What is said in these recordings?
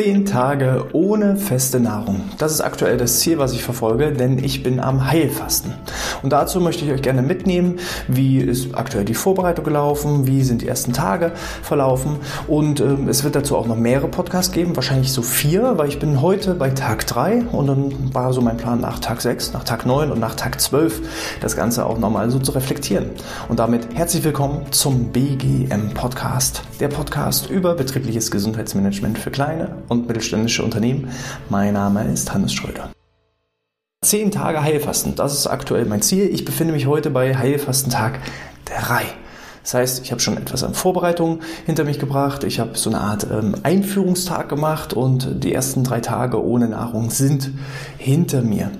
Zehn Tage ohne feste Nahrung. Das ist aktuell das Ziel, was ich verfolge, denn ich bin am Heilfasten. Und dazu möchte ich euch gerne mitnehmen, wie ist aktuell die Vorbereitung gelaufen, wie sind die ersten Tage verlaufen. Und ähm, es wird dazu auch noch mehrere Podcasts geben, wahrscheinlich so vier, weil ich bin heute bei Tag drei und dann war so mein Plan nach Tag sechs, nach Tag neun und nach Tag zwölf das Ganze auch nochmal so zu reflektieren. Und damit herzlich willkommen zum BGM Podcast, der Podcast über betriebliches Gesundheitsmanagement für kleine und mittelständische Unternehmen. Mein Name ist Hannes Schröder. Zehn Tage Heilfasten, das ist aktuell mein Ziel. Ich befinde mich heute bei Heilfastentag 3. Das heißt, ich habe schon etwas an Vorbereitung hinter mich gebracht. Ich habe so eine Art ähm, Einführungstag gemacht und die ersten drei Tage ohne Nahrung sind hinter mir.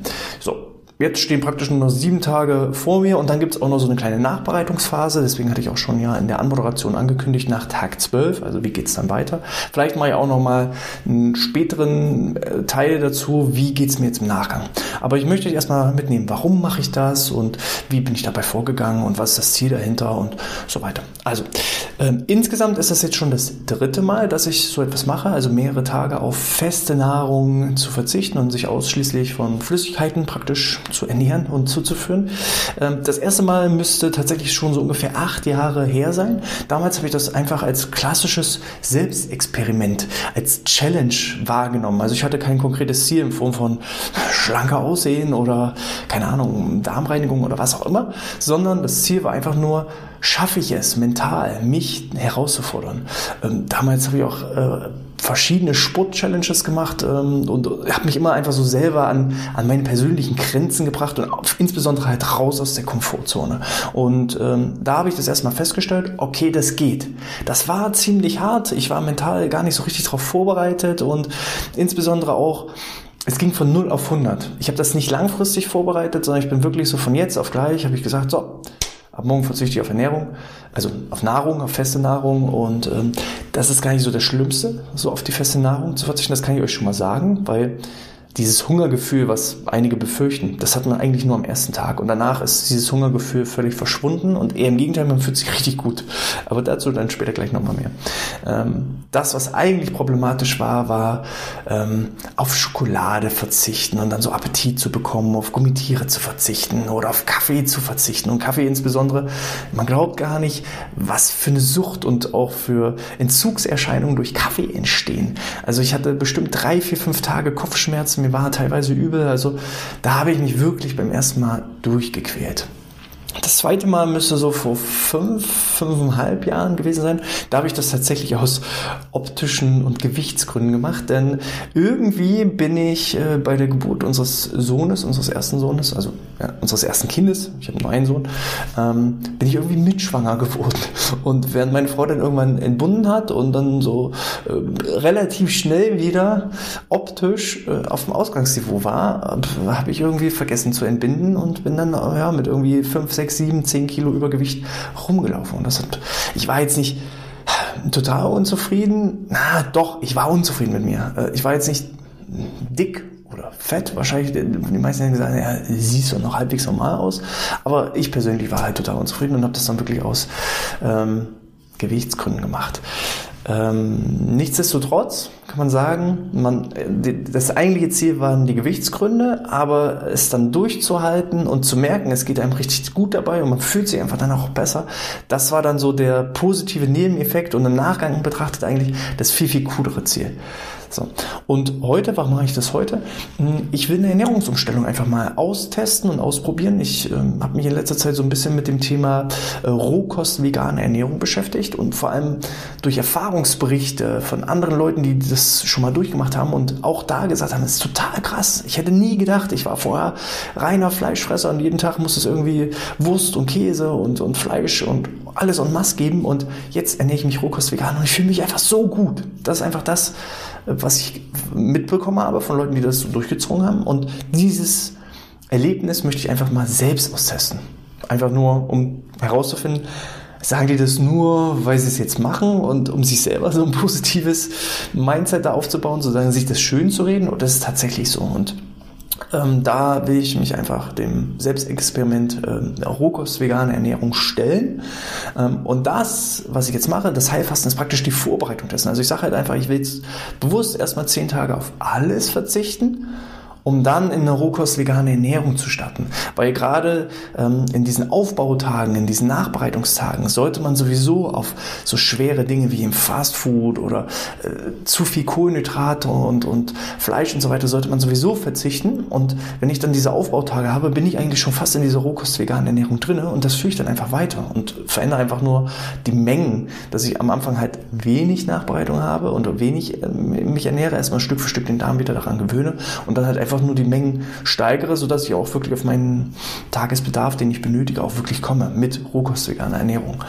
Jetzt stehen praktisch nur sieben Tage vor mir und dann gibt es auch noch so eine kleine Nachbereitungsphase. Deswegen hatte ich auch schon ja in der Anmoderation angekündigt nach Tag 12. Also wie geht es dann weiter? Vielleicht mache ich auch noch mal einen späteren äh, Teil dazu. Wie geht es mir jetzt im Nachgang? Aber ich möchte euch erstmal mitnehmen, warum mache ich das und wie bin ich dabei vorgegangen und was ist das Ziel dahinter und so weiter. Also ähm, insgesamt ist das jetzt schon das dritte Mal, dass ich so etwas mache. Also mehrere Tage auf feste Nahrung zu verzichten und sich ausschließlich von Flüssigkeiten praktisch zu ernähren und zuzuführen. Ähm, das erste Mal müsste tatsächlich schon so ungefähr acht Jahre her sein. Damals habe ich das einfach als klassisches Selbstexperiment, als Challenge wahrgenommen. Also ich hatte kein konkretes Ziel in Form von schlanker Aussehen oder keine Ahnung, Darmreinigung oder was auch immer, sondern das Ziel war einfach nur, schaffe ich es mental, mich herauszufordern. Ähm, damals habe ich auch äh, verschiedene Sport-Challenges gemacht ähm, und habe mich immer einfach so selber an, an meine persönlichen Grenzen gebracht und auf, insbesondere halt raus aus der Komfortzone. Und ähm, da habe ich das erstmal festgestellt, okay, das geht. Das war ziemlich hart. Ich war mental gar nicht so richtig darauf vorbereitet und insbesondere auch es ging von 0 auf 100. Ich habe das nicht langfristig vorbereitet, sondern ich bin wirklich so von jetzt auf gleich, habe ich gesagt, so, Ab morgen verzichte ich auf Ernährung, also auf Nahrung, auf feste Nahrung. Und ähm, das ist gar nicht so das Schlimmste, so auf die feste Nahrung zu verzichten. Das kann ich euch schon mal sagen, weil dieses Hungergefühl, was einige befürchten, das hat man eigentlich nur am ersten Tag. Und danach ist dieses Hungergefühl völlig verschwunden und eher im Gegenteil, man fühlt sich richtig gut. Aber dazu dann später gleich nochmal mehr. Ähm, das, was eigentlich problematisch war, war ähm, auf Schokolade verzichten und dann so Appetit zu bekommen, auf Gummitiere zu verzichten oder auf Kaffee zu verzichten. Und Kaffee insbesondere, man glaubt gar nicht, was für eine Sucht und auch für Entzugserscheinungen durch Kaffee entstehen. Also ich hatte bestimmt drei, vier, fünf Tage Kopfschmerzen mir war teilweise übel. Also da habe ich mich wirklich beim ersten Mal durchgequält. Das zweite Mal müsste so vor fünf, fünfeinhalb Jahren gewesen sein. Da habe ich das tatsächlich aus optischen und Gewichtsgründen gemacht, denn irgendwie bin ich äh, bei der Geburt unseres Sohnes, unseres ersten Sohnes, also ja, unseres ersten Kindes, ich habe nur einen Sohn, ähm, bin ich irgendwie mitschwanger geworden. Und während meine Frau dann irgendwann entbunden hat und dann so äh, relativ schnell wieder optisch äh, auf dem Ausgangsniveau war, äh, habe ich irgendwie vergessen zu entbinden und bin dann ja, mit irgendwie fünf, sechs, sieben, zehn Kilo Übergewicht rumgelaufen. Und das hat, ich war jetzt nicht total unzufrieden. Na, doch, ich war unzufrieden mit mir. Äh, ich war jetzt nicht dick oder fett. Wahrscheinlich, die meisten haben gesagt, ja, siehst du noch halbwegs normal aus. Aber ich persönlich war halt total unzufrieden und habe das dann wirklich aus ähm, Gewichtsgründen gemacht. Ähm, nichtsdestotrotz kann man sagen, man, das eigentliche Ziel waren die Gewichtsgründe, aber es dann durchzuhalten und zu merken, es geht einem richtig gut dabei und man fühlt sich einfach dann auch besser, das war dann so der positive Nebeneffekt und im Nachgang betrachtet eigentlich das viel, viel coolere Ziel. So. Und heute, warum mache ich das heute? Hm, ich will eine Ernährungsumstellung einfach mal austesten und ausprobieren. Ich ähm, habe mich in letzter Zeit so ein bisschen mit dem Thema äh, Rohkost vegane Ernährung beschäftigt und vor allem durch Erfahrungsberichte von anderen Leuten, die das schon mal durchgemacht haben und auch da gesagt haben, das ist total krass. Ich hätte nie gedacht, ich war vorher reiner Fleischfresser und jeden Tag muss es irgendwie Wurst und Käse und, und Fleisch und alles en masse geben und jetzt ernähre ich mich Rohkost vegan und ich fühle mich einfach so gut. Das ist einfach das, was ich mitbekommen habe von Leuten, die das so durchgezogen haben. Und dieses Erlebnis möchte ich einfach mal selbst austesten. Einfach nur, um herauszufinden, sagen die das nur, weil sie es jetzt machen und um sich selber so ein positives Mindset da aufzubauen, sozusagen sich das schön zu reden, oder ist es tatsächlich so? Und Ähm, da will ich mich einfach dem Selbstexperiment ähm, Rohkost-vegane Ernährung stellen. Ähm, und das, was ich jetzt mache, das Heilfasten ist praktisch die Vorbereitung dessen. Also ich sage halt einfach, ich will jetzt bewusst erstmal zehn Tage auf alles verzichten um dann in eine rohkost-vegane Ernährung zu starten. Weil gerade ähm, in diesen Aufbautagen, in diesen Nachbereitungstagen sollte man sowieso auf so schwere Dinge wie im Fastfood oder äh, zu viel Kohlenhydrate und, und Fleisch und so weiter sollte man sowieso verzichten. Und wenn ich dann diese Aufbautage habe, bin ich eigentlich schon fast in dieser rohkost-veganen Ernährung drinne und das führe ich dann einfach weiter und verändere einfach nur die Mengen, dass ich am Anfang halt wenig Nachbereitung habe und wenig äh, mich ernähre, erstmal Stück für Stück den Darm wieder daran gewöhne und dann halt einfach einfach nur die Mengen steigere, sodass ich auch wirklich auf meinen Tagesbedarf, den ich benötige, auch wirklich komme mit rohkostiger Ernährung.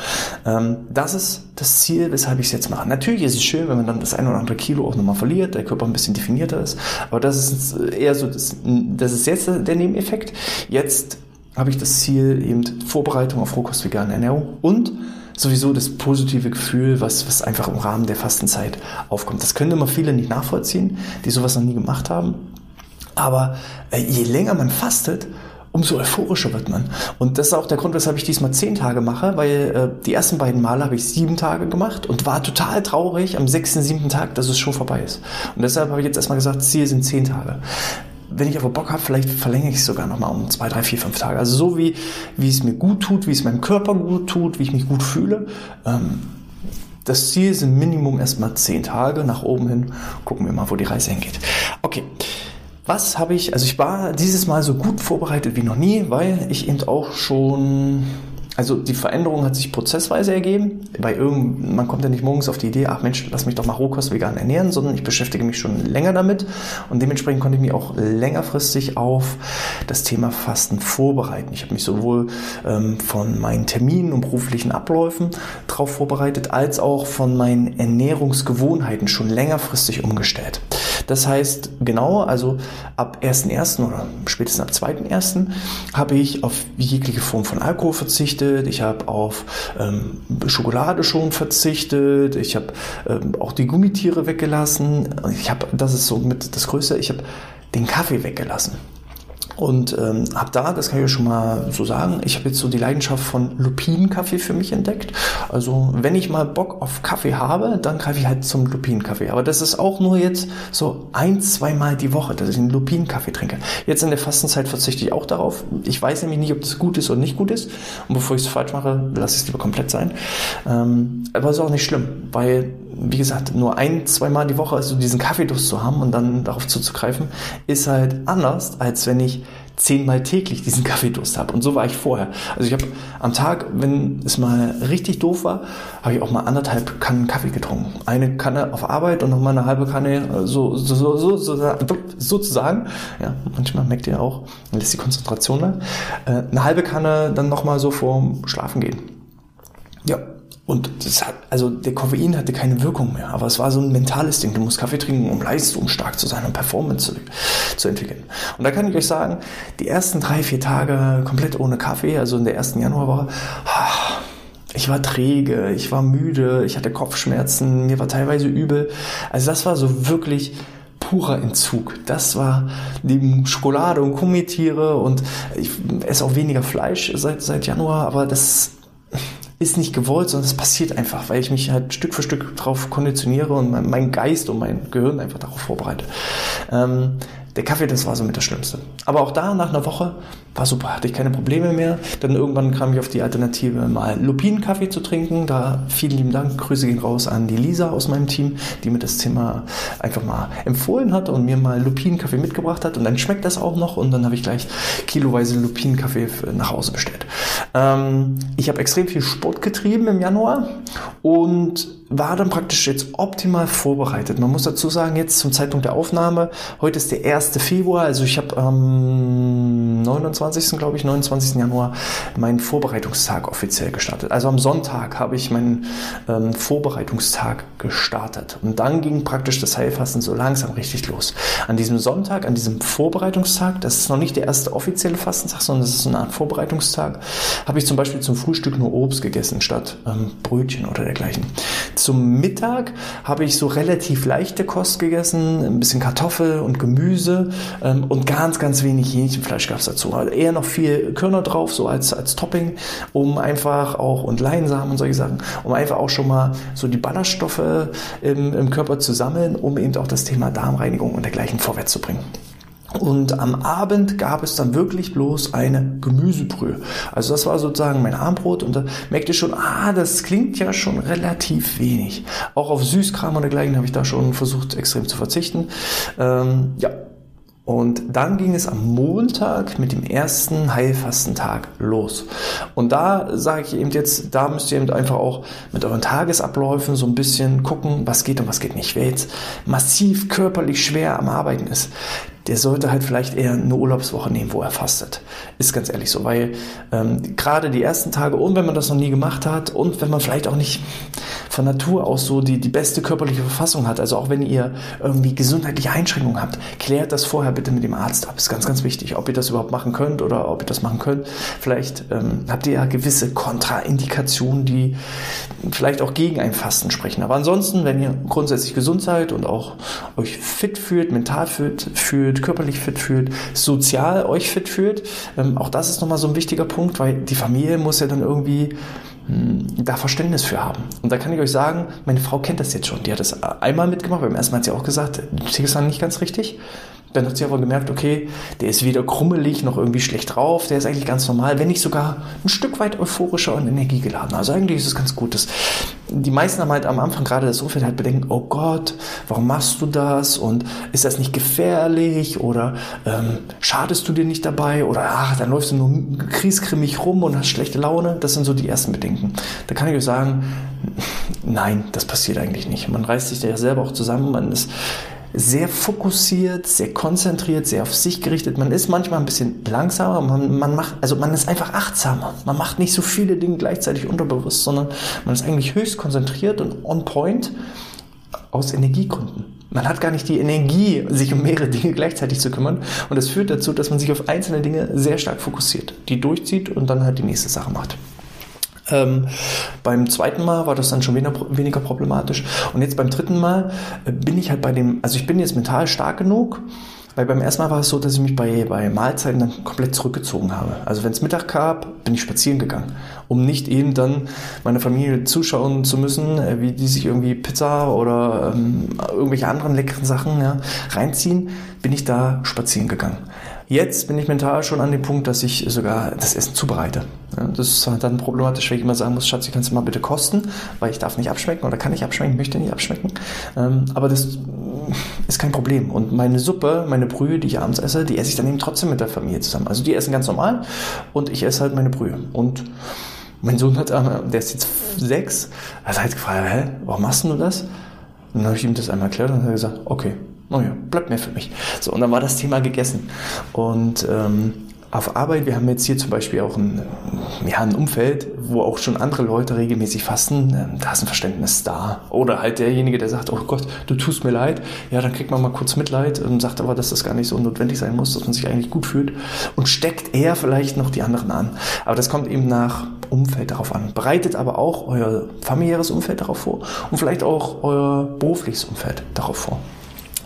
Ähm, das ist das Ziel, weshalb ich es jetzt mache. Natürlich ist es schön, wenn man dann das ein oder andere Kilo auch nochmal verliert, der Körper ein bisschen definierter ist, aber das ist eher so, das, das ist jetzt der Nebeneffekt. Jetzt habe ich das Ziel eben Vorbereitung auf rohkost-vegane Ernährung und sowieso das positive Gefühl, was, was einfach im Rahmen der Fastenzeit aufkommt. Das können immer viele nicht nachvollziehen, die sowas noch nie gemacht haben. Aber äh, je länger man fastet, umso euphorischer wird man. Und das ist auch der Grund, weshalb ich diesmal zehn Tage mache, weil äh, die ersten beiden Male habe ich sieben Tage gemacht und war total traurig am sechsten, siebten Tag, dass es schon vorbei ist. Und deshalb habe ich jetzt erstmal gesagt, Ziel sind zehn Tage. Wenn ich aber Bock habe, vielleicht verlängere ich es sogar nochmal um zwei, drei, vier, fünf Tage. Also so wie, wie es mir gut tut, wie es meinem Körper gut tut, wie ich mich gut fühle. Ähm, das Ziel sind Minimum erstmal zehn Tage nach oben hin. Gucken wir mal, wo die Reise hingeht. Okay. Was habe ich, also ich war dieses Mal so gut vorbereitet wie noch nie, weil ich eben auch schon also die Veränderung hat sich prozessweise ergeben. Bei irgend, man kommt ja nicht morgens auf die Idee, ach Mensch, lass mich doch mal Rohkost vegan ernähren, sondern ich beschäftige mich schon länger damit und dementsprechend konnte ich mich auch längerfristig auf das Thema Fasten vorbereiten. Ich habe mich sowohl ähm, von meinen Terminen und beruflichen Abläufen darauf vorbereitet, als auch von meinen Ernährungsgewohnheiten schon längerfristig umgestellt. Das heißt, genau, also ab 1.1. oder spätestens ab 2.1. habe ich auf jegliche Form von Alkohol verzichtet. Ich habe auf ähm, Schokolade schon verzichtet. Ich habe ähm, auch die Gummitiere weggelassen. Ich habe, das ist so mit das Größte, ich habe den Kaffee weggelassen. Und ähm, habe da, das kann ich euch schon mal so sagen, ich habe jetzt so die Leidenschaft von Lupinenkaffee für mich entdeckt. Also wenn ich mal Bock auf Kaffee habe, dann greife ich halt zum Lupinenkaffee. Aber das ist auch nur jetzt so ein, zweimal die Woche, dass ich einen Lupinenkaffee trinke. Jetzt in der Fastenzeit verzichte ich auch darauf. Ich weiß nämlich nicht, ob das gut ist oder nicht gut ist. Und bevor ich es falsch mache, lasse ich es lieber komplett sein. Ähm, aber ist auch nicht schlimm, weil wie gesagt, nur ein, zweimal die Woche also diesen Kaffeedurst zu haben und dann darauf zuzugreifen, ist halt anders, als wenn ich zehnmal täglich diesen Kaffeedurst habe. Und so war ich vorher. Also ich habe am Tag, wenn es mal richtig doof war, habe ich auch mal anderthalb Kannen Kaffee getrunken. Eine Kanne auf Arbeit und noch mal eine halbe Kanne so, so, so, so, so sozusagen. Ja, manchmal merkt ihr auch, lässt die Konzentration nach. Äh, eine halbe Kanne dann noch mal so vorm Schlafen gehen. Und das hat, also der Koffein hatte keine Wirkung mehr, aber es war so ein mentales Ding. Du musst Kaffee trinken, um leistungsstark zu sein und Performance zu, zu entwickeln. Und da kann ich euch sagen, die ersten drei, vier Tage komplett ohne Kaffee, also in der ersten Januarwoche, ich war träge, ich war müde, ich hatte Kopfschmerzen, mir war teilweise übel. Also das war so wirklich purer Entzug. Das war neben Schokolade und Gummitiere und ich esse auch weniger Fleisch seit, seit Januar, aber das ist nicht gewollt, sondern es passiert einfach, weil ich mich halt Stück für Stück darauf konditioniere und mein, mein, Geist und mein Gehirn einfach darauf vorbereite. Ähm, der Kaffee, das war so mit das Schlimmste. Aber auch da, nach einer Woche, war super, hatte ich keine Probleme mehr. Dann irgendwann kam ich auf die Alternative, mal Lupinenkaffee zu trinken. Da vielen lieben Dank, Grüße gehen raus an die Lisa aus meinem Team, die mir das Thema einfach mal empfohlen hat und mir mal Lupinenkaffee mitgebracht hat. Und dann schmeckt das auch noch und dann habe ich gleich kiloweise Lupinenkaffee nach Hause bestellt. Ähm, ich habe extrem viel Sport getrieben im Januar und war dann praktisch jetzt optimal vorbereitet. Man muss dazu sagen, jetzt zum Zeitpunkt der Aufnahme, heute ist der 1. Februar, also ich habe am 29. glaube ich, 29. Januar meinen Vorbereitungstag offiziell gestartet. Also am Sonntag habe ich meinen ähm, Vorbereitungstag gestartet. Und dann ging praktisch das Heilfasten so langsam richtig los. An diesem Sonntag, an diesem Vorbereitungstag, das ist noch nicht der erste offizielle Fastentag, sondern das ist so eine Art Vorbereitungstag, habe ich zum Beispiel zum Frühstück nur Obst gegessen statt ähm, Brötchen oder dergleichen. Zum Mittag habe ich so relativ leichte Kost gegessen, ein bisschen Kartoffel und Gemüse ähm, und ganz, ganz wenig Hähnchenfleisch gab es dazu. Also eher noch viel Körner drauf, so als, als Topping, um einfach auch, und Leinsamen und solche Sachen, um einfach auch schon mal so die Ballaststoffe im, im Körper zu sammeln, um eben auch das Thema Darmreinigung und dergleichen vorwärts zu bringen. Und am Abend gab es dann wirklich bloß eine Gemüsebrühe. Also das war sozusagen mein Abendbrot und da merkte ich schon, ah, das klingt ja schon relativ wenig. Auch auf Süßkram und dergleichen habe ich da schon versucht, extrem zu verzichten. Ähm, ja, und dann ging es am Montag mit dem ersten Heilfastentag los. Und da sage ich eben jetzt, da müsst ihr eben einfach auch mit euren Tagesabläufen so ein bisschen gucken, was geht und was geht nicht. Wer jetzt massiv körperlich schwer am Arbeiten ist, der sollte halt vielleicht eher eine Urlaubswoche nehmen, wo er fastet. Ist ganz ehrlich so, weil ähm, gerade die ersten Tage und wenn man das noch nie gemacht hat und wenn man vielleicht auch nicht von Natur aus so die, die beste körperliche Verfassung hat, also auch wenn ihr irgendwie gesundheitliche Einschränkungen habt, klärt das vorher bitte mit dem Arzt ab. Ist ganz, ganz wichtig, ob ihr das überhaupt machen könnt oder ob ihr das machen könnt. Vielleicht ähm, habt ihr ja gewisse Kontraindikationen, die vielleicht auch gegen ein Fasten sprechen. Aber ansonsten, wenn ihr grundsätzlich gesund seid und auch euch fit fühlt, mental fit fühlt, körperlich fit fühlt, sozial euch fit fühlt, ähm, auch das ist nochmal so ein wichtiger Punkt, weil die Familie muss ja dann irgendwie hm, da Verständnis für haben. Und da kann ich euch sagen, meine Frau kennt das jetzt schon. Die hat das einmal mitgemacht. Beim ersten Mal hat sie auch gesagt, tickst dann nicht ganz richtig. Dann hat sie aber gemerkt, okay, der ist weder krummelig noch irgendwie schlecht drauf, der ist eigentlich ganz normal, wenn nicht sogar ein Stück weit euphorischer und energiegeladen. Also eigentlich ist es ganz gut. Das, die meisten haben halt am Anfang gerade das Umfeld halt bedenken, oh Gott, warum machst du das? Und ist das nicht gefährlich? Oder ähm, schadest du dir nicht dabei? Oder ach, dann läufst du nur kriesgrimmig rum und hast schlechte Laune. Das sind so die ersten Bedenken. Da kann ich euch sagen, nein, das passiert eigentlich nicht. Man reißt sich da ja selber auch zusammen, man ist sehr fokussiert, sehr konzentriert, sehr auf sich gerichtet. Man ist manchmal ein bisschen langsamer, man, man macht, also man ist einfach achtsamer. Man macht nicht so viele Dinge gleichzeitig unterbewusst, sondern man ist eigentlich höchst konzentriert und on point aus Energiegründen. Man hat gar nicht die Energie, sich um mehrere Dinge gleichzeitig zu kümmern. Und das führt dazu, dass man sich auf einzelne Dinge sehr stark fokussiert, die durchzieht und dann halt die nächste Sache macht. Ähm, beim zweiten Mal war das dann schon weniger, weniger problematisch. Und jetzt beim dritten Mal äh, bin ich halt bei dem, also ich bin jetzt mental stark genug, weil beim ersten Mal war es so, dass ich mich bei, bei Mahlzeiten dann komplett zurückgezogen habe. Also wenn es Mittag gab, bin ich spazieren gegangen, um nicht eben dann meiner Familie zuschauen zu müssen, äh, wie die sich irgendwie Pizza oder ähm, irgendwelche anderen leckeren Sachen ja, reinziehen, bin ich da spazieren gegangen. Jetzt bin ich mental schon an dem Punkt, dass ich sogar das Essen zubereite. Das ist dann problematisch, wenn ich immer sagen muss, Schatz, ich kann es mal bitte kosten, weil ich darf nicht abschmecken oder kann nicht abschmecken, möchte nicht abschmecken. Ähm, aber das ist kein Problem. Und meine Suppe, meine Brühe, die ich abends esse, die esse ich dann eben trotzdem mit der Familie zusammen. Also die essen ganz normal und ich esse halt meine Brühe. Und mein Sohn hat, der ist jetzt sechs, hat halt gefragt, hä, warum machst du das? Und dann habe ich ihm das einmal erklärt und dann hat er gesagt, okay, naja, bleibt mehr für mich. So, und dann war das Thema gegessen. Und ähm, auf Arbeit, wir haben jetzt hier zum Beispiel auch ein, ja, ein Umfeld, wo auch schon andere Leute regelmäßig fasten, ähm, da ist ein Verständnis da. Oder halt derjenige, der sagt, oh Gott, du tust mir leid, ja, dann kriegt man mal kurz Mitleid und sagt aber, dass das gar nicht so notwendig sein muss, dass man sich eigentlich gut fühlt und steckt eher vielleicht noch die anderen an. Aber das kommt eben nach Umfeld darauf an. Bereitet aber auch euer familiäres Umfeld darauf vor und vielleicht auch euer berufliches Umfeld darauf vor.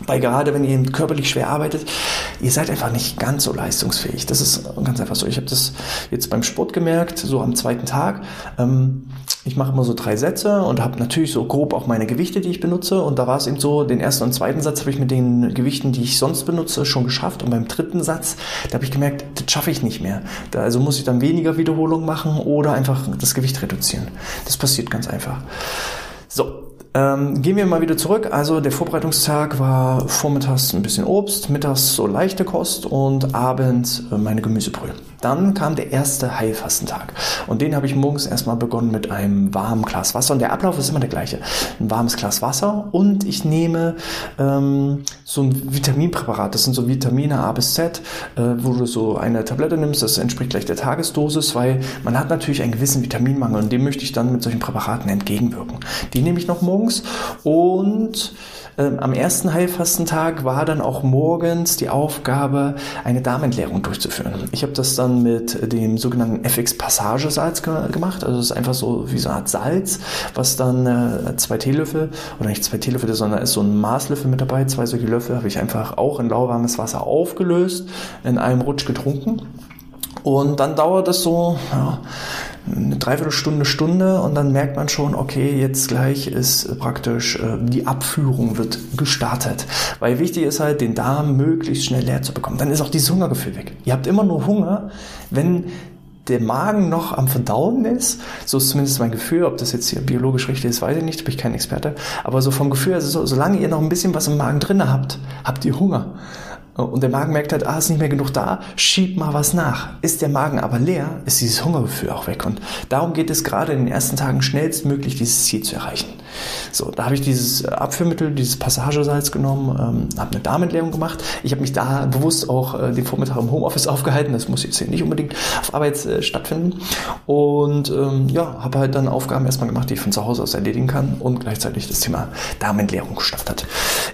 Weil gerade wenn ihr körperlich schwer arbeitet, ihr seid einfach nicht ganz so leistungsfähig. Das ist ganz einfach so. Ich habe das jetzt beim Sport gemerkt, so am zweiten Tag. Ähm, ich mache immer so drei Sätze und habe natürlich so grob auch meine Gewichte, die ich benutze. Und da war es eben so, den ersten und zweiten Satz habe ich mit den Gewichten, die ich sonst benutze, schon geschafft. Und beim dritten Satz, da habe ich gemerkt, das schaffe ich nicht mehr. Da, also muss ich dann weniger Wiederholungen machen oder einfach das Gewicht reduzieren. Das passiert ganz einfach. So, ähm, gehen wir mal wieder zurück. Also der Vorbereitungstag war vormittags ein bisschen Obst, mittags so leichte Kost und abends meine Gemüsebrühe. Dann kam der erste Heilfastentag und den habe ich morgens erstmal begonnen mit einem warmen Glas Wasser und der Ablauf ist immer der gleiche. Ein warmes Glas Wasser und ich nehme ähm, so ein Vitaminpräparat. Das sind so Vitamine A bis Z, äh, wo du so eine Tablette nimmst. Das entspricht gleich der Tagesdosis, weil man hat natürlich einen gewissen Vitaminmangel und dem möchte ich dann mit solchen Präparaten entgegenwirken. Die nehme ich noch morgens und ähm, am ersten Heilfastentag war dann auch morgens die Aufgabe, eine Darmentleerung durchzuführen. Ich habe das dann mit dem sogenannten FX-Passagesalz ge gemacht. Also es ist einfach so wie so eine Art Salz, was dann äh, zwei Teelöffel, oder nicht zwei Teelöffel, sondern ist so ein Maßlöffel mit dabei. Zwei solche Löffel habe ich einfach auch in lauwarmes Wasser aufgelöst, in einem Rutsch getrunken. Und dann dauert es so ja, eine Dreiviertelstunde, Stunde und dann merkt man schon, okay, jetzt gleich ist praktisch äh, die Abführung wird gestartet. Weil wichtig ist halt, den Darm möglichst schnell leer zu bekommen. Dann ist auch dieses Hungergefühl weg. Ihr habt immer nur Hunger, wenn der Magen noch am Verdauen ist, so ist zumindest mein Gefühl, ob das jetzt hier biologisch richtig ist, weiß ich nicht, bin ich kein Experte, aber so vom Gefühl, also so, solange ihr noch ein bisschen was im Magen drin habt, habt ihr Hunger. Und der Magen merkt halt, ah, ist nicht mehr genug da, schieb mal was nach. Ist der Magen aber leer, ist dieses Hungergefühl auch weg. Und darum geht es gerade in den ersten Tagen schnellstmöglich, dieses Ziel zu erreichen. So, da habe ich dieses Abführmittel, dieses Passagesalz genommen, ähm, habe eine Darmentleerung gemacht. Ich habe mich da bewusst auch äh, den Vormittag im Homeoffice aufgehalten. Das muss jetzt hier nicht unbedingt auf Arbeit äh, stattfinden. Und ähm, ja, habe halt dann Aufgaben erstmal gemacht, die ich von zu Hause aus erledigen kann und gleichzeitig das Thema Darmentleerung gestartet.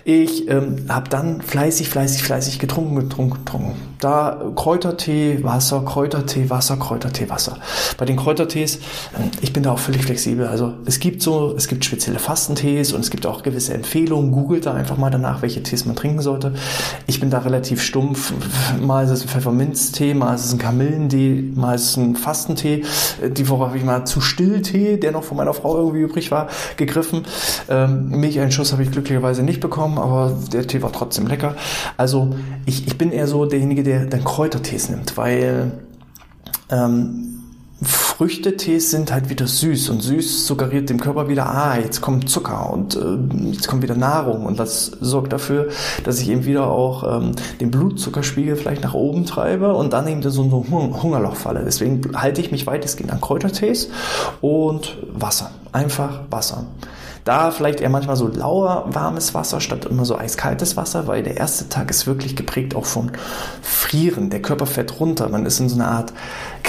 Ich ähm, habe dann fleißig, fleißig, fleißig getrunken, getrunken, getrunken. Da Kräutertee, Wasser, Kräutertee, Wasser, Kräutertee, Wasser. Bei den Kräutertees, ähm, ich bin da auch völlig flexibel. Also es gibt so, es gibt spezielle Fastentees und es gibt auch gewisse Empfehlungen. Googelt da einfach mal danach, welche Tees man trinken sollte. Ich bin da relativ stumpf. Mal ist es ein Pfefferminztee, mal ist es ein Kamillentee, mal ist es ein Fastentee. Die Woche habe ich mal zu Stilltee, der noch von meiner Frau irgendwie übrig war, gegriffen. Ähm, Milcheinschuss habe ich glücklicherweise nicht bekommen, aber der Tee war trotzdem lecker. Also ich, ich bin eher so derjenige, der dann Kräutertees nimmt, weil ähm, Früchtetees sind halt wieder süß und süß suggeriert dem Körper wieder, ah, jetzt kommt Zucker und äh, jetzt kommt wieder Nahrung und das sorgt dafür, dass ich eben wieder auch ähm, den Blutzuckerspiegel vielleicht nach oben treibe und dann eben so ein Hungerloch falle. Deswegen halte ich mich weitestgehend an Kräutertees und Wasser. Einfach Wasser. Da vielleicht eher manchmal so lauer, warmes Wasser statt immer so eiskaltes Wasser, weil der erste Tag ist wirklich geprägt auch vom Frieren. Der Körper fährt runter. Man ist in so einer Art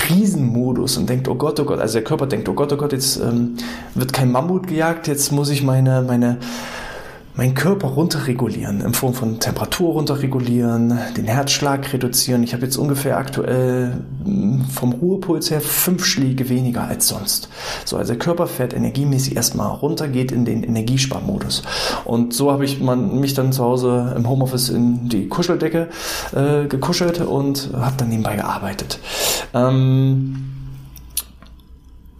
Krisenmodus und denkt, oh Gott, oh Gott, also der Körper denkt, oh Gott, oh Gott, jetzt ähm, wird kein Mammut gejagt, jetzt muss ich meine, meine meinen Körper runterregulieren, in Form von Temperatur runterregulieren, den Herzschlag reduzieren. Ich habe jetzt ungefähr aktuell hm, vom Ruhepuls her fünf Schläge weniger als sonst. So, also der Körper fährt energiemäßig erstmal runter, geht in den Energiesparmodus. Und so habe ich man, mich dann zu Hause im Homeoffice in die Kuscheldecke äh, gekuschelt und habe dann nebenbei gearbeitet. Ähm,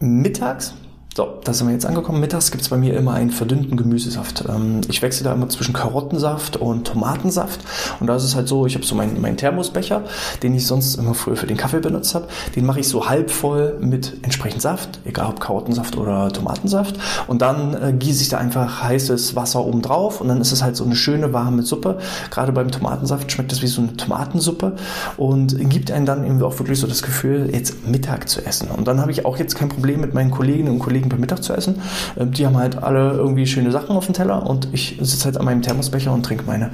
mittags so, da sind wir jetzt angekommen. Mittags gibt es bei mir immer einen verdünnten Gemüsesaft. Ähm, ich wechsle da immer zwischen Karottensaft und Tomatensaft. Und da ist es halt so, ich habe so meinen, meinen Thermosbecher, den ich sonst immer früher für den Kaffee benutzt habe. Den mache ich so halb voll mit entsprechend Saft, egal ob Karottensaft oder Tomatensaft. Und dann äh, gieße ich da einfach heißes Wasser oben drauf und dann ist es halt so eine schöne warme Suppe. Gerade beim Tomatensaft schmeckt das wie so eine Tomatensuppe und gibt einem dann irgendwie auch wirklich so das Gefühl, jetzt Mittag zu essen. Und dann habe ich auch jetzt kein Problem mit meinen Kolleginnen und Kollegen Kollegen beim Mittag zu essen. Ähm, die haben halt alle irgendwie schöne Sachen auf dem Teller und ich sitze halt an meinem Thermosbecher und trinke meine,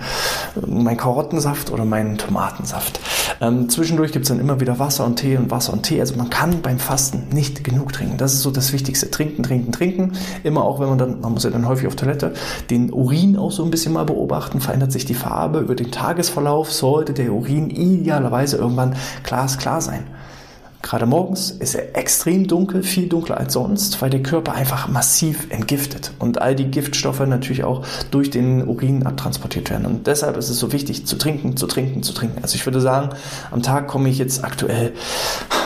meinen Karottensaft oder meinen Tomatensaft. Ähm, zwischendurch gibt es dann immer wieder Wasser und Tee und Wasser und Tee. Also man kann beim Fasten nicht genug trinken. Das ist so das Wichtigste. Trinken, trinken, trinken. Immer auch, wenn man dann, man muss ja dann häufig auf Toilette, den Urin auch so ein bisschen mal beobachten. Verändert sich die Farbe über den Tagesverlauf. Sollte der Urin idealerweise irgendwann glasklar sein. Gerade morgens ist er extrem dunkel, viel dunkler als sonst, weil der Körper einfach massiv entgiftet und all die Giftstoffe natürlich auch durch den Urin abtransportiert werden. Und deshalb ist es so wichtig zu trinken, zu trinken, zu trinken. Also ich würde sagen, am Tag komme ich jetzt aktuell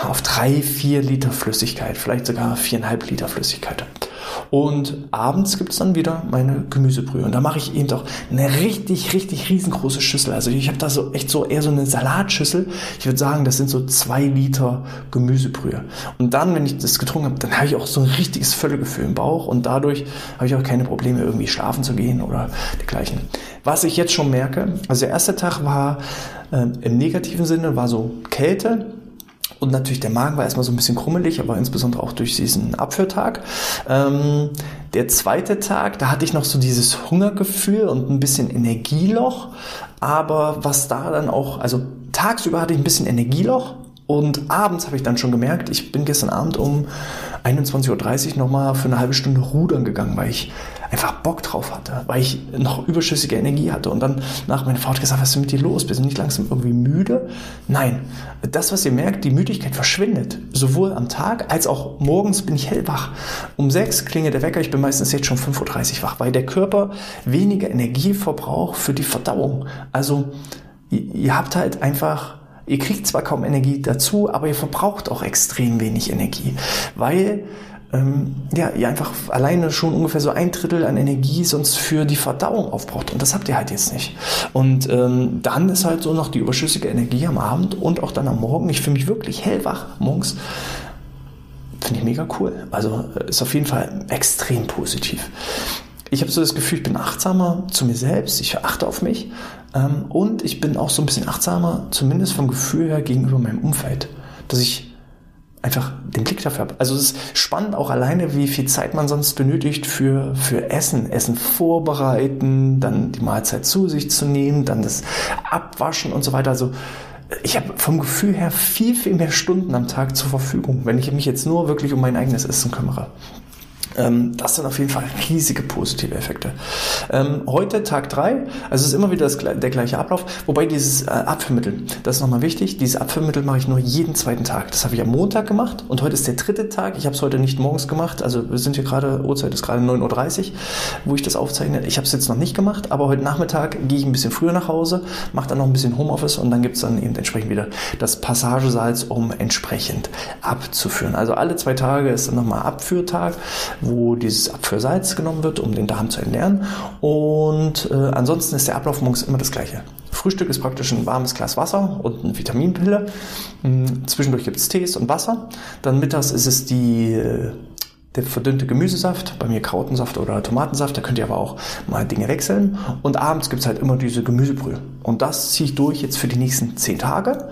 auf drei, vier Liter Flüssigkeit, vielleicht sogar viereinhalb Liter Flüssigkeit. Und abends gibt es dann wieder meine Gemüsebrühe. Und da mache ich eben doch eine richtig, richtig riesengroße Schüssel. Also ich habe da so echt so eher so eine Salatschüssel. Ich würde sagen, das sind so zwei Liter Gemüsebrühe. Und dann, wenn ich das getrunken habe, dann habe ich auch so ein richtiges Völlegefühl im Bauch. Und dadurch habe ich auch keine Probleme, irgendwie schlafen zu gehen oder dergleichen. Was ich jetzt schon merke, also der erste Tag war äh, im negativen Sinne, war so Kälte und natürlich der Magen war erstmal so ein bisschen krummelig, aber insbesondere auch durch diesen Abführtag. Ähm, der zweite Tag, da hatte ich noch so dieses Hungergefühl und ein bisschen Energieloch. Aber was da dann auch, also tagsüber hatte ich ein bisschen Energieloch Und abends habe ich dann schon gemerkt, ich bin gestern Abend um 21.30 Uhr nochmal für eine halbe Stunde rudern gegangen, weil ich einfach Bock drauf hatte, weil ich noch überschüssige Energie hatte. Und dann nach meiner Frau gesagt, was ist mit dir los? Bist du nicht langsam irgendwie müde? Nein, das, was ihr merkt, die Müdigkeit verschwindet. Sowohl am Tag als auch morgens bin ich hellwach. Um sechs klingelt der Wecker, ich bin meistens jetzt schon 5.30 Uhr wach, weil der Körper weniger Energie verbraucht für die Verdauung. Also ihr habt halt einfach Ihr kriegt zwar kaum Energie dazu, aber ihr verbraucht auch extrem wenig Energie, weil ähm, ja, ihr einfach alleine schon ungefähr so ein Drittel an Energie sonst für die Verdauung aufbraucht. Und das habt ihr halt jetzt nicht. Und ähm, dann ist halt so noch die überschüssige Energie am Abend und auch dann am Morgen. Ich fühle mich wirklich hellwach morgens. Finde ich mega cool. Also äh, ist auf jeden Fall extrem positiv. Ich habe so das Gefühl, ich bin achtsamer zu mir selbst, ich achte auf mich ähm, und ich bin auch so ein bisschen achtsamer, zumindest vom Gefühl her gegenüber meinem Umfeld, dass ich einfach den Blick dafür habe. Also es ist spannend auch alleine, wie viel Zeit man sonst benötigt für, für Essen. Essen vorbereiten, dann die Mahlzeit zu sich zu nehmen, dann das Abwaschen und so weiter. Also ich habe vom Gefühl her viel, viel mehr Stunden am Tag zur Verfügung, wenn ich mich jetzt nur wirklich um mein eigenes Essen kümmere. Ähm, das sind auf jeden Fall riesige positive Effekte. Ähm, heute Tag 3, also es ist immer wieder das, der gleiche Ablauf, wobei dieses äh, Abführmittel, das ist nochmal wichtig, dieses Abführmittel mache ich nur jeden zweiten Tag. Das habe ich am Montag gemacht und heute ist der dritte Tag. Ich habe es heute nicht morgens gemacht, also wir sind hier gerade, Uhrzeit ist gerade 9.30 Uhr, wo ich das aufzeichne. Ich habe es jetzt noch nicht gemacht, aber heute Nachmittag gehe ich ein bisschen früher nach Hause, mache dann noch ein bisschen Homeoffice und dann gibt es dann eben entsprechend wieder das Passagesalz, um entsprechend abzuführen. Also alle zwei Tage ist dann nochmal Abführtag wo dieses Abführsalz genommen wird, um den Darm zu entleeren. Und äh, ansonsten ist der Ablauf morgens immer das gleiche. Frühstück ist praktisch ein warmes Glas Wasser und eine Vitaminpille. Hm, zwischendurch gibt es Tees und Wasser. Dann mittags ist es die äh, der verdünnte Gemüsesaft, bei mir Krautensaft oder Tomatensaft, da könnt ihr aber auch mal Dinge wechseln. Und abends gibt es halt immer diese Gemüsebrühe. Und das ziehe ich durch jetzt für die nächsten zehn Tage.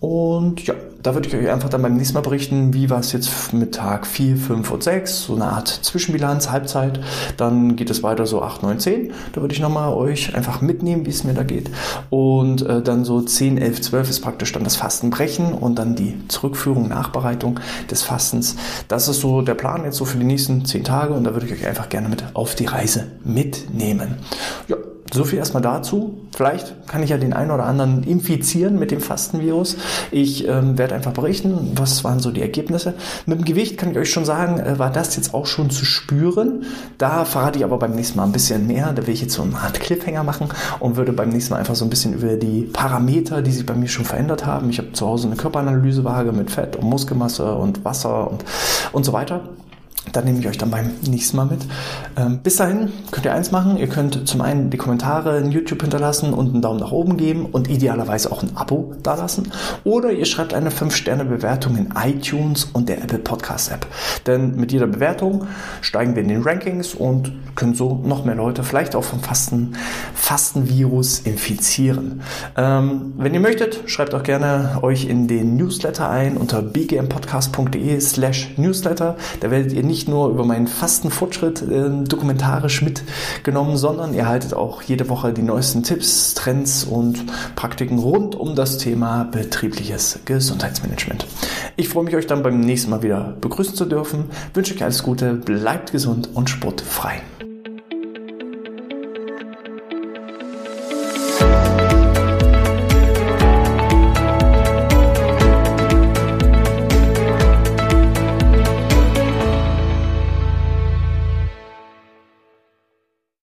Und ja, da würde ich euch einfach dann beim nächsten Mal berichten, wie war es jetzt mit Tag 4, 5 und 6, so eine Art Zwischenbilanz, Halbzeit. Dann geht es weiter so 8, 9, 10. Da würde ich nochmal euch einfach mitnehmen, wie es mir da geht. Und äh, dann so 10, 11, 12 ist praktisch dann das Fastenbrechen und dann die Zurückführung, Nachbereitung des Fastens. Das ist so der Plan jetzt so für die nächsten 10 Tage und da würde ich euch einfach gerne mit auf die Reise mitnehmen. Ja, so viel erstmal dazu. Vielleicht kann ich ja den einen oder anderen infizieren mit dem Fastenvirus. Ich ähm, werde einfach berichten, was waren so die Ergebnisse. Mit dem Gewicht kann ich euch schon sagen, äh, war das jetzt auch schon zu spüren. Da verrate ich aber beim nächsten Mal ein bisschen mehr. Da will ich jetzt so eine Art Cliffhanger machen und würde beim nächsten Mal einfach so ein bisschen über die Parameter, die sich bei mir schon verändert haben. Ich habe zu Hause eine Körperanalysewaage mit Fett und Muskelmasse und Wasser und, und so weiter dann nehme ich euch dann beim nächsten Mal mit. Ähm, bis dahin könnt ihr eins machen. Ihr könnt zum einen die Kommentare in YouTube hinterlassen und einen Daumen nach oben geben und idealerweise auch ein Abo dalassen. Oder ihr schreibt eine 5-Sterne-Bewertung in iTunes und der Apple Podcast App. Denn mit jeder Bewertung steigen wir in den Rankings und können so noch mehr Leute vielleicht auch vom Fasten, Fastenvirus infizieren. Ähm, wenn ihr möchtet, schreibt auch gerne euch in den Newsletter ein unter bgmpodcast.de slash newsletter. Da werdet ihr nicht nicht nur über meinen Fastenfortschritt äh, dokumentarisch mitgenommen, sondern ihr haltet auch jede Woche die neuesten Tipps, Trends und Praktiken rund um das Thema betriebliches Gesundheitsmanagement. Ich freue mich, euch dann beim nächsten Mal wieder begrüßen zu dürfen. Wünsche euch alles Gute, bleibt gesund und sportfrei.